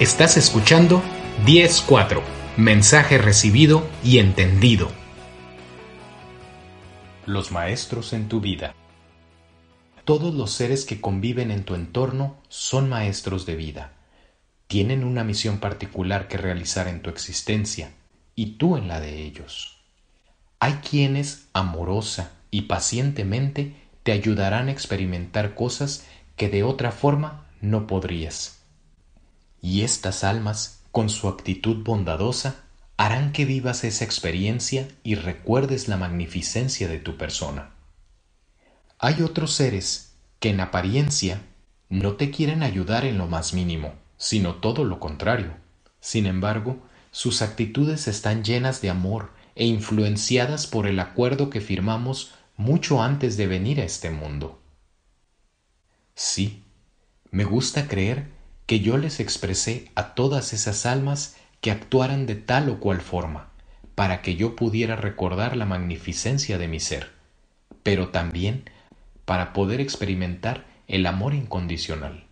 Estás escuchando 10.4. Mensaje recibido y entendido. Los maestros en tu vida. Todos los seres que conviven en tu entorno son maestros de vida. Tienen una misión particular que realizar en tu existencia y tú en la de ellos. Hay quienes amorosa y pacientemente te ayudarán a experimentar cosas que de otra forma no podrías y estas almas, con su actitud bondadosa, harán que vivas esa experiencia y recuerdes la magnificencia de tu persona. Hay otros seres que en apariencia no te quieren ayudar en lo más mínimo, sino todo lo contrario. Sin embargo, sus actitudes están llenas de amor e influenciadas por el acuerdo que firmamos mucho antes de venir a este mundo. Sí, me gusta creer que yo les expresé a todas esas almas que actuaran de tal o cual forma, para que yo pudiera recordar la magnificencia de mi ser, pero también para poder experimentar el amor incondicional.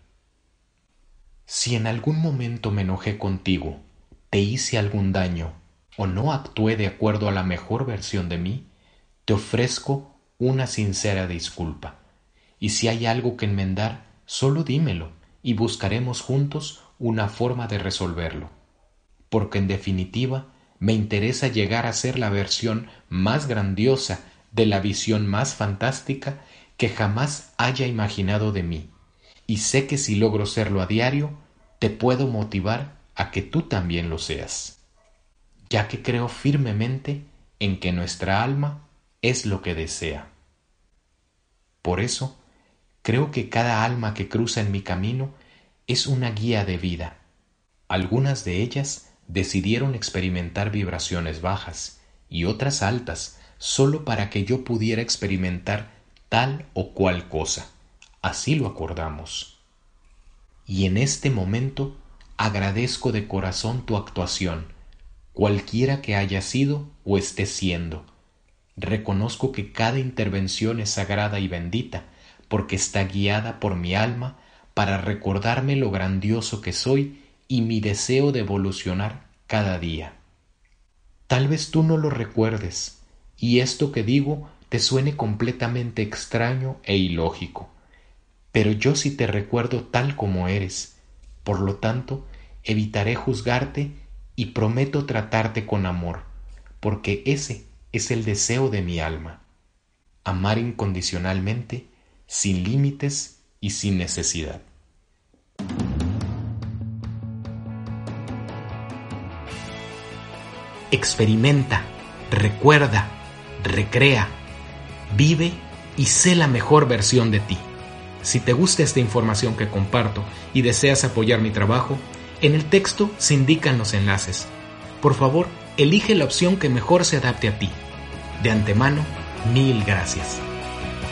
Si en algún momento me enojé contigo, te hice algún daño o no actué de acuerdo a la mejor versión de mí, te ofrezco una sincera disculpa. Y si hay algo que enmendar, solo dímelo y buscaremos juntos una forma de resolverlo. Porque en definitiva me interesa llegar a ser la versión más grandiosa de la visión más fantástica que jamás haya imaginado de mí, y sé que si logro serlo a diario, te puedo motivar a que tú también lo seas, ya que creo firmemente en que nuestra alma es lo que desea. Por eso, Creo que cada alma que cruza en mi camino es una guía de vida. Algunas de ellas decidieron experimentar vibraciones bajas y otras altas solo para que yo pudiera experimentar tal o cual cosa. Así lo acordamos. Y en este momento agradezco de corazón tu actuación, cualquiera que haya sido o esté siendo. Reconozco que cada intervención es sagrada y bendita, porque está guiada por mi alma para recordarme lo grandioso que soy y mi deseo de evolucionar cada día. Tal vez tú no lo recuerdes, y esto que digo te suene completamente extraño e ilógico, pero yo sí te recuerdo tal como eres, por lo tanto, evitaré juzgarte y prometo tratarte con amor, porque ese es el deseo de mi alma. Amar incondicionalmente sin límites y sin necesidad. Experimenta, recuerda, recrea, vive y sé la mejor versión de ti. Si te gusta esta información que comparto y deseas apoyar mi trabajo, en el texto se indican los enlaces. Por favor, elige la opción que mejor se adapte a ti. De antemano, mil gracias.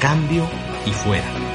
Cambio y fuera.